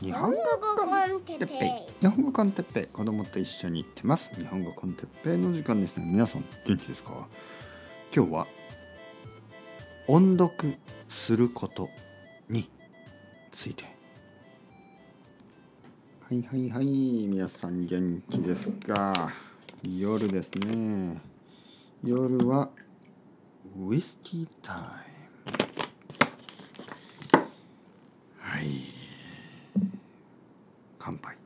日本語コンテッペイ。日本語コンテッペイ。子供と一緒に行ってます。日本語コンテッペイの時間ですね。皆さん元気ですか？今日は音読することについて。はいはいはい。皆さん元気ですか？夜ですね。夜はウイスキータイムはい乾杯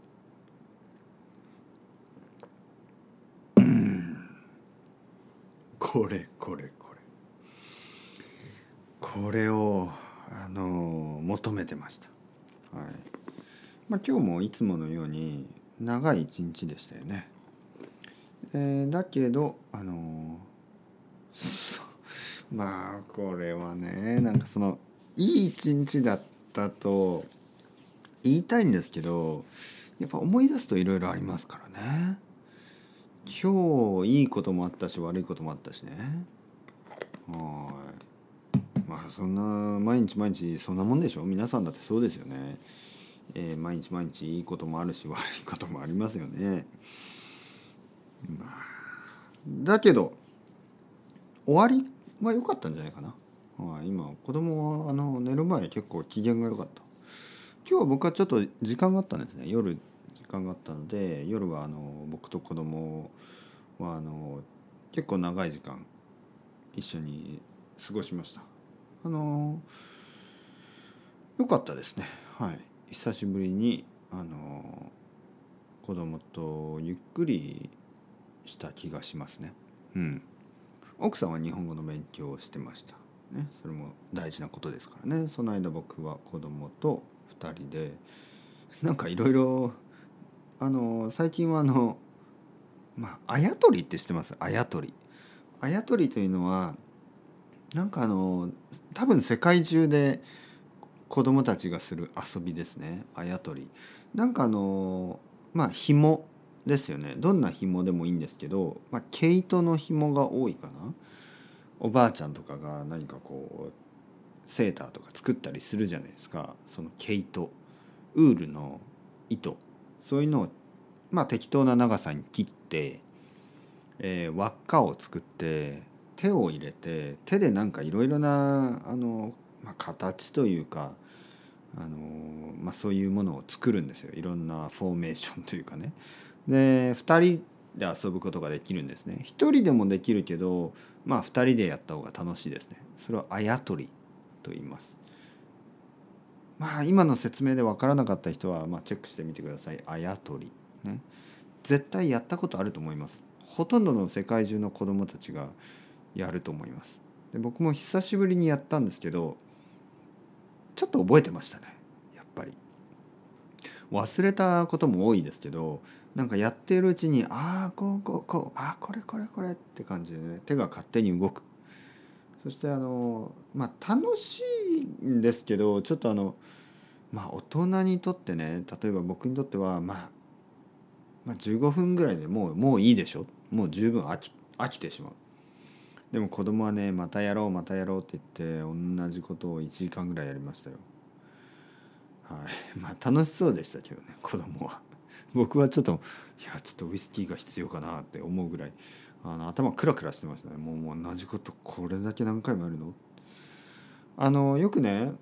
うんこれこれこれ。これをあの求めてました。はい。まあ今日もいつものように長い一日でしたよね。えー、だけどあの まあこれはねなんかそのいい一日だったと言いたいんですけどやっぱ思い出すといろいろありますからね。今日いいこともあったし悪いこともあったしね。はい。まあそんな毎日毎日そんなもんでしょ。皆さんだってそうですよね、えー、毎日毎日いいこともあるし悪いこともありますよね。まあだけど終わりは良かったんじゃないかな、はい、今子供はあの寝る前結構機嫌が良かった。今日は僕はちょっと時間があったんですね。夜時間があったので夜はあの僕と子供はあの結構長い時間一緒に過ごしました。あの良かったですね。はい。久しぶりにあの子供とゆっくりした気がしますね。うん。奥さんは日本語の勉強をしてました。ね。それも大事なことですからね。その間僕は子供と2人でなんかいろいろあの最近はあのまああやとりって知ってます？あやとり。あやとりというのはなんかあの多分世界中で子供たちがする遊びですね。あやとり。なんかあのまあ紐ですよね。どんな紐でもいいんですけど、まあ、毛糸の紐が多いかな。おばあちゃんとかが何かこうセーターとか作ったりするじゃないですか。その毛糸。ウールの糸。そういうのをまあ適当な長さに切って、えー、輪っかを作って手を入れて手でなんかいろいろなあの、まあ、形というかあの、まあ、そういうものを作るんですよいろんなフォーメーションというかね。で2人で遊ぶことができるんですね。1人でもできるけどまあ2人でやった方が楽しいですね。それはあやとりと言います。まあ今の説明で分からなかった人はまあチェックしてみてください。あやとり。ね。絶対やったことあると思います。ほとんどの世界中の子どもたちがやると思います。で僕も久しぶりにやったんですけどちょっと覚えてましたねやっぱり。忘れたことも多いですけどなんかやっているうちにああこうこうこうああこれこれこれって感じでね手が勝手に動くそしてあのまあ楽しいんですけどちょっとあのまあ大人にとってね例えば僕にとっては、まあ、まあ15分ぐらいでもうもういいでしょ？もう十分飽き飽きてしまう。でも子供はねまたやろうまたやろうって言って同じことを1時間ぐらいやりましたよ。はいまあ楽しそうでしたけどね子供は。僕はちょっといやちょっとウイスキーが必要かなって思うぐらいあの頭クラクラしてましたね。もうもう同じことこれだけ何回もやるの？あのよくね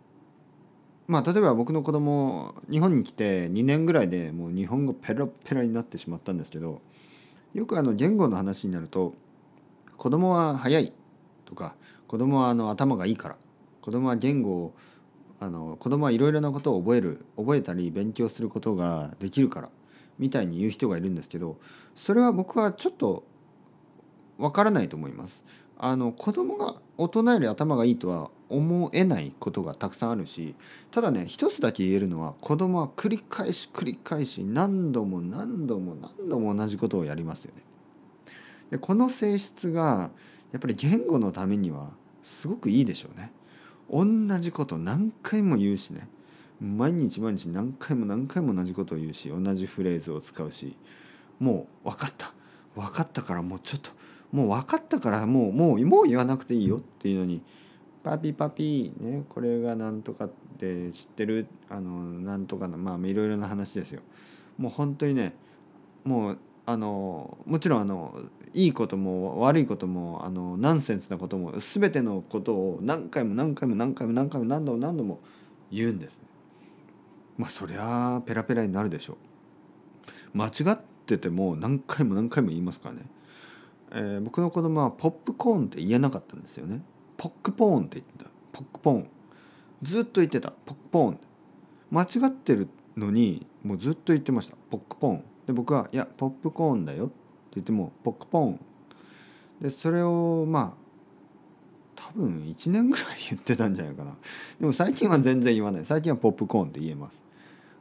まあ例えば僕の子供日本に来て2年ぐらいでもう日本語ペラペラになってしまったんですけどよくあの言語の話になると子供は早いとか子供はあの頭がいいから子供は言語をあの子供はいろいろなことを覚える覚えたり勉強することができるからみたいに言う人がいるんですけどそれは僕はちょっとわからないと思います。あの子供が大人より頭がいいとは思えないことがたくさんあるしただね一つだけ言えるのは子供は繰り返し繰り返し何度も何度も何度も同じことをやりますよね。でこの性質がやっぱり言語のためにはすごくいいでしょうね。同じこと何回も言うしね毎日毎日何回も何回も同じことを言うし同じフレーズを使うしもう分かった分かったからもうちょっともう分かったからもうもうもう言わなくていいよっていうのにパピパピねこれがなんとかって知ってるあのなんとかのまあいろいろな話ですよもう本当にねもうあのもちろんあのいいことも悪いこともあのナンセンスなことも全てのことを何回も何回も何回も何回も何度も何度も言うんですね。まあそりゃペラペラになるでしょう。間違ってても何回も何回も言いますからね。えー、僕の子供はポップコーンって言えなかったんですよね。ポックポーンって言ってた。ポックポーン。ずっと言ってた。ポックポーン。間違ってるのにもうずっと言ってました。ポックポーン。で僕は「いやポップコーンだよ」って言っても「ポックポーン」でそれをまあ多分1年ぐらい言ってたんじゃないかなでも最近は全然言わない最近はポップコーンって言えます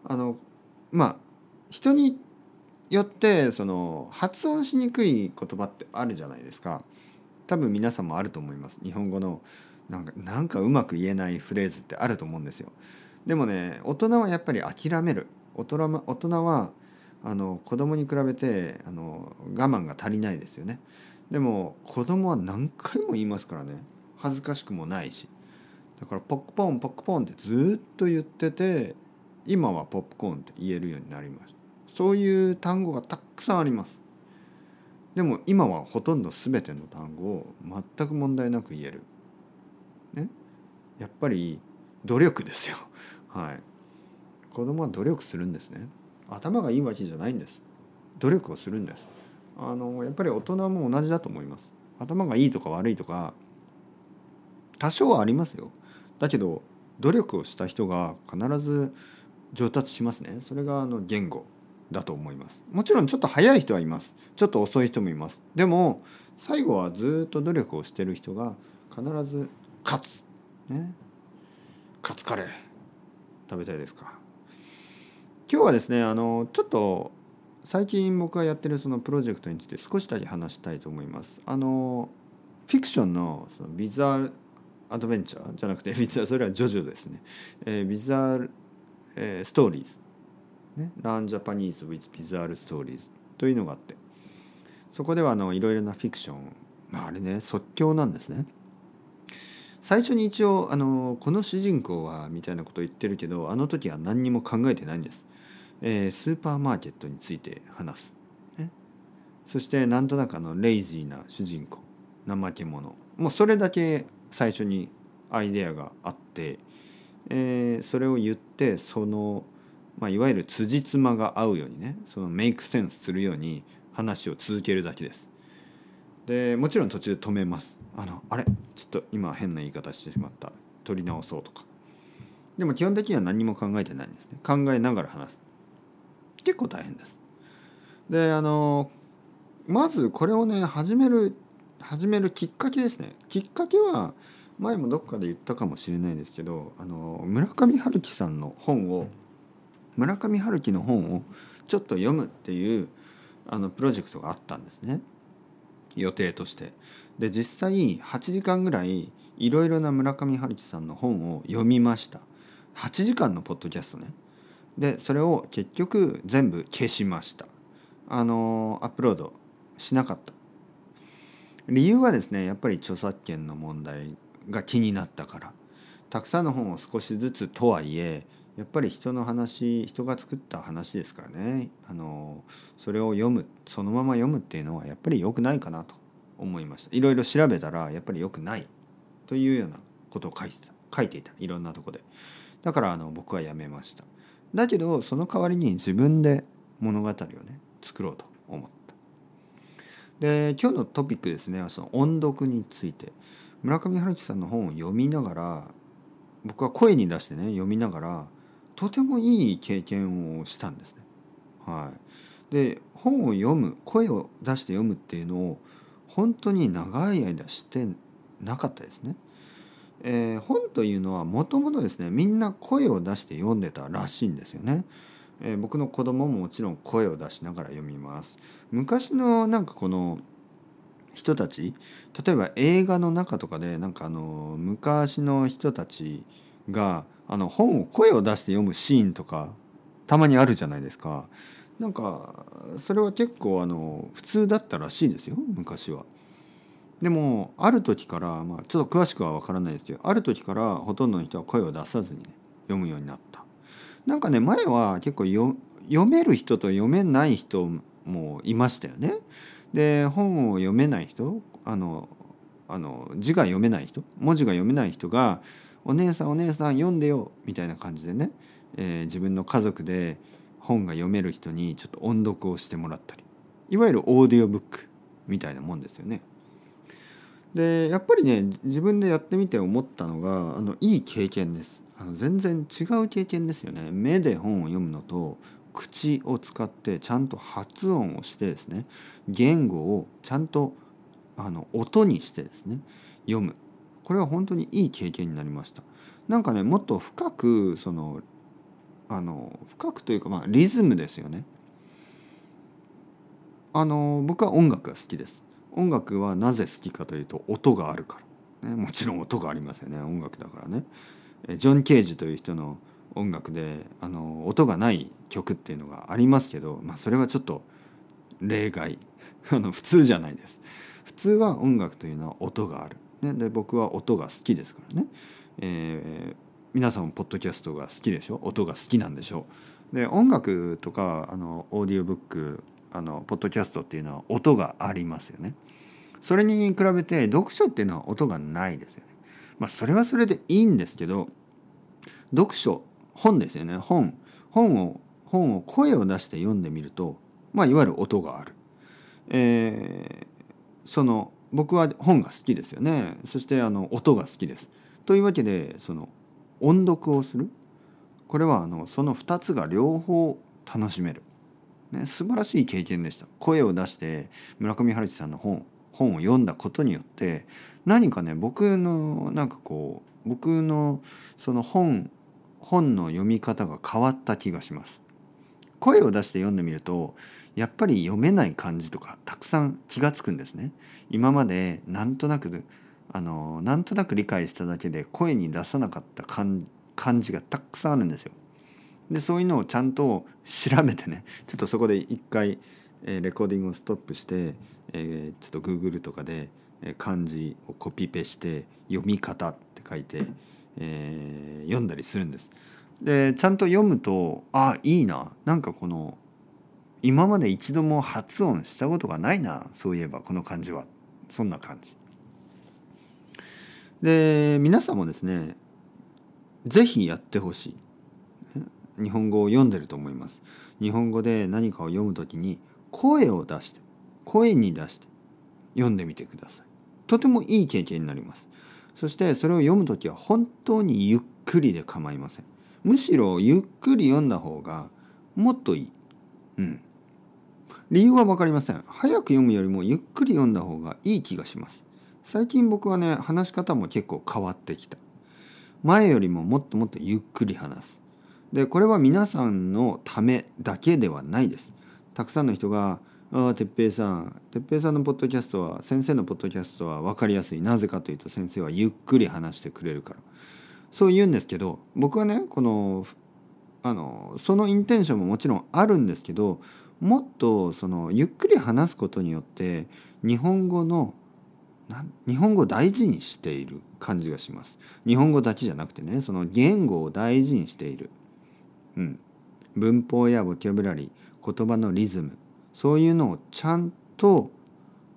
あのまあ人によってその発音しにくい言葉ってあるじゃないですか。多分皆さんもあると思います。日本語のなんかなんかうまく言えないフレーズってあると思うんですよ。でもね大人はやっぱり諦める。大人大人はあの子供に比べてあの我慢が足りないですよね。でも子供は何回も言いますからね。恥ずかしくもないし。だからポックポンポックポンってずっと言ってて今はポップコーンって言えるようになりました。そういう単語がたくさんあります。でも今はほとんど全ての単語を全く問題なく言える。ね？やっぱり努力ですよ。はい。子供は努力するんですね。頭がいいわけじゃないんです。努力をするんです。あのやっぱり大人も同じだと思います。頭がいいとか悪いとか多少はありますよ。だけど努力をした人が必ず上達しますね。それがあの言語。だと思います。もちろんちょっと早い人はいます。ちょっと遅い人もいます。でも最後はずっと努力をしてる人が必ず勝つ。ね。カツカレー。食べたいですか。今日はですねあのちょっと最近僕がやってるそのプロジェクトについて少しだけ話したいと思います。あのフィクションのそのビザールアドベンチャー？じゃなくてビザそれはジョジョですね。えー、ビザール、えー、ストーリーズ、ね、ランジャパニーズ・ウィズ・ビザール・ストーリーズというのがあって。そこではあのいろいろなフィクション、あ、あれね即興なんですね。最初に一応あのこの主人公はみたいなことを言ってるけどあの時は何にも考えてないんです。えー、スーパーマーケットについて話す、ね、そしてなんとなくあのレイジーな主人公怠け者。もうそれだけ最初にアイデアがあって、えー、それを言ってその、まあ、いわゆる辻褄が合うようにねそのメイクセンスするように話を続けるだけです。でもちろん途中止めます。あのあれ？ちょっと今変な言い方してしまった取り直そうとか。でも基本的には何も考えてないんですね。考えながら話す。結構大変です。であのまずこれをね始める始めるきっかけですねきっかけは前もどっかで言ったかもしれないですけどあの村上春樹さんの本を村上春樹の本をちょっと読むっていうあのプロジェクトがあったんですね。予定として。で実際8時間ぐらいいろいろな村上春樹さんの本を読みました。8時間のポッドキャストね。でそれを結局全部消しました。あのアップロードしなかった。理由はですねやっぱり著作権の問題が気になったから。たくさんの本を少しずつとはいえやっぱり人の話人が作った話ですからね。あのそれを読むそのまま読むっていうのはやっぱり良くないかなと思いました。いろいろ調べたらやっぱり良くない。というようなことを書いてた書いていた。いろんなとこで。だからあの僕はやめました。だけどその代わりに自分で物語をね作ろうと思った。で今日のトピックですね。その音読について。村上春樹さんの本を読みながら僕は声に出してね読みながらとてもいい経験をしたんですね。はい、で本を読む声を出して読むっていうのを本当に長い間してなかったですね。えー、本というのはもともとですねみんな声を出して読んでたらしいんですよね。えー、僕の子供ももちろん声を出しながら読みます。昔のなんかこの人たち例えば映画の中とかでなんかあの昔の人たちがあの本を声を出して読むシーンとかたまにあるじゃないですか。なんかそれは結構あの普通だったらしいですよ昔は。でもある時から、まあ、ちょっと詳しくは分からないですけどある時からほとんどの人は声を出さずに、ね、読むようになったなんかね前は結構読める人と読めない人もいましたよねで本を読めない人あのあの字が読めない人文字が読めない人が「お姉さんお姉さん読んでよ」みたいな感じでね、えー、自分の家族で本が読める人にちょっと音読をしてもらったりいわゆるオーディオブックみたいなもんですよね。でやっぱりね自分でやってみて思ったのがあのいい経験です。あの全然違う経験ですよね。目で本を読むのと口を使ってちゃんと発音をしてですね言語をちゃんとあの音にしてですね読む。これは本当にいい経験になりました。なんかねもっと深くそのあの深くというかまあリズムですよね。あの僕は音楽が好きです。音楽はなぜ好きかというと音があるから、ね、もちろん音がありますよね。音楽だからね。ジョン・ケージという人の音楽であの音がない曲っていうのがありますけど、まあ、それはちょっと例外。あの普通じゃないです。普通は音楽というのは音がある、ね、で僕は音が好きですからね、えー、皆さんもポッドキャストが好きでしょ？音が好きなんでしょ？うで音楽とかあのオーディオブックあのポッドキャストっていうのは音がありますよね。それに比べて読書っていうのは音がないですよね。まあそれはそれでいいんですけど読書本ですよね。本。本を本を声を出して読んでみるとまあいわゆる音がある、えー、その僕は本が好きですよね。そしてあの音が好きです。というわけでその音読をする。これはあのその2つが両方楽しめる。ね、素晴らしい経験でした。声を出して村上春樹さんの本本を読んだことによって何かね僕のなんかこう僕のその本本の読み方が変わった気がします。声を出して読んでみるとやっぱり読めない漢字とかたくさん気が付くんですね。今までなんとなくあのなんとなく理解しただけで声に出さなかった漢字がたくさんあるんですよ。でそういうのをちゃんと調べてねちょっとそこで一回、え、レコーディングをストップして、え、ちょっと Google とかで、漢字をコピペして読み方って書いて、えー、読んだりするんです。でちゃんと読むとあいいな。なんかこの今まで一度も発音したことがないなそういえばこの漢字は。そんな感じ。で皆さんもですね是非やってほしい。日本語を読んでると思います。日本語で何かを読むときに声を出して声に出して読んでみてください。とてもいい経験になります。そしてそれを読むときは本当にゆっくりで構いません。むしろゆっくり読んだ方がもっといい。うん。理由は分かりません。早く読むよりもゆっくり読んだ方がいい気がします。最近僕はね話し方も結構変わってきた。前よりももっともっとゆっくり話す。でこれは皆さんのためだけではないです。たくさんの人が「ああ哲平さん哲平さんのポッドキャストは先生のポッドキャストは分かりやすい。なぜかというと先生はゆっくり話してくれるから」そう言うんですけど僕はねこのあのそのインテンションももちろんあるんですけどもっとそのゆっくり話すことによって日本語の日本語を大事にしている感じがします。日本語だけじゃなくてねその言語を大事にしている。うん、文法やボキャブラリー言葉のリズムそういうのをちゃんと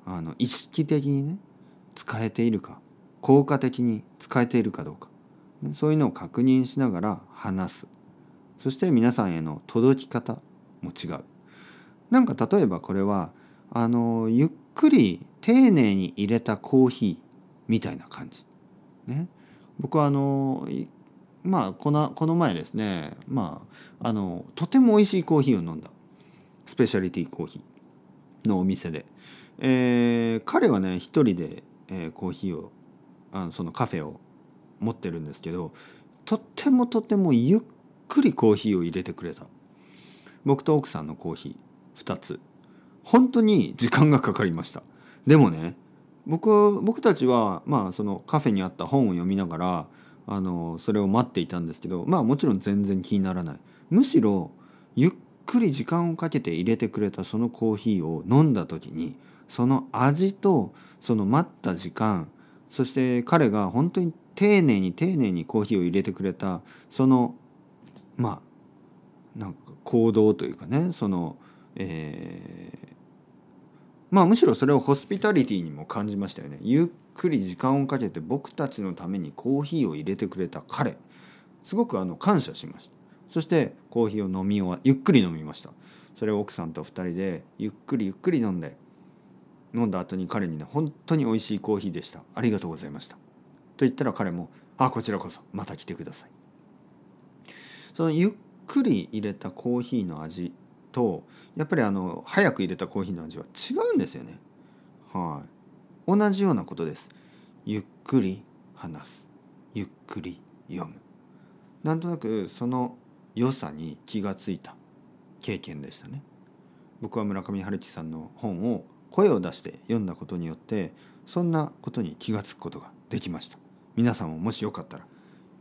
あの意識的にね使えているか効果的に使えているかどうかねそういうのを確認しながら話すそして皆さんへの届き方も違うなんか例えばこれはあのゆっくり丁寧に入れたコーヒーみたいな感じ。ね。僕はあのまあこのこの前ですねまああのとても美味しいコーヒーを飲んだ。スペシャリティコーヒーのお店で、えー、彼はね一人で、えー、コーヒーをあのそのカフェを持ってるんですけどとってもとてもゆっくりコーヒーを入れてくれた。僕と奥さんのコーヒー。2つ。本当に時間がかかりました。でもね僕僕たちはまあそのカフェにあった本を読みながらあのそれを待っていたんですけどまあもちろん全然気にならない。むしろゆっくり時間をかけて入れてくれたそのコーヒーを飲んだ時にその味とその待った時間そして彼が本当に丁寧に丁寧にコーヒーを入れてくれたそのまあなんか行動というかねその、えー、まあむしろそれをホスピタリティにも感じましたよね。ゆっくり時間をかけて僕たちのためにコーヒーを入れてくれた彼。すごくあの感謝しました。そしてコーヒーを飲み終わゆっくり飲みました。それを奥さんと2人でゆっくりゆっくり飲んで飲んだ後に彼にね本当に美味しいコーヒーでした。ありがとうございました。と言ったら彼もあこちらこそまた来てください。そのゆっくり入れたコーヒーの味とやっぱりあの早く入れたコーヒーの味は違うんですよね。はい。同じようなことです。ゆっくり話す。ゆっくり読む。なんとなくその良さに気がついた。経験でしたね。僕は村上春樹さんの本を声を出して読んだことによってそんなことに気がつくことができました。皆さんももしよかったら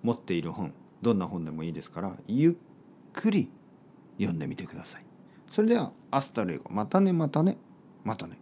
持っている本どんな本でもいいですからゆっくり読んでみてください。それではアスタレゴ。またねまたねまたね。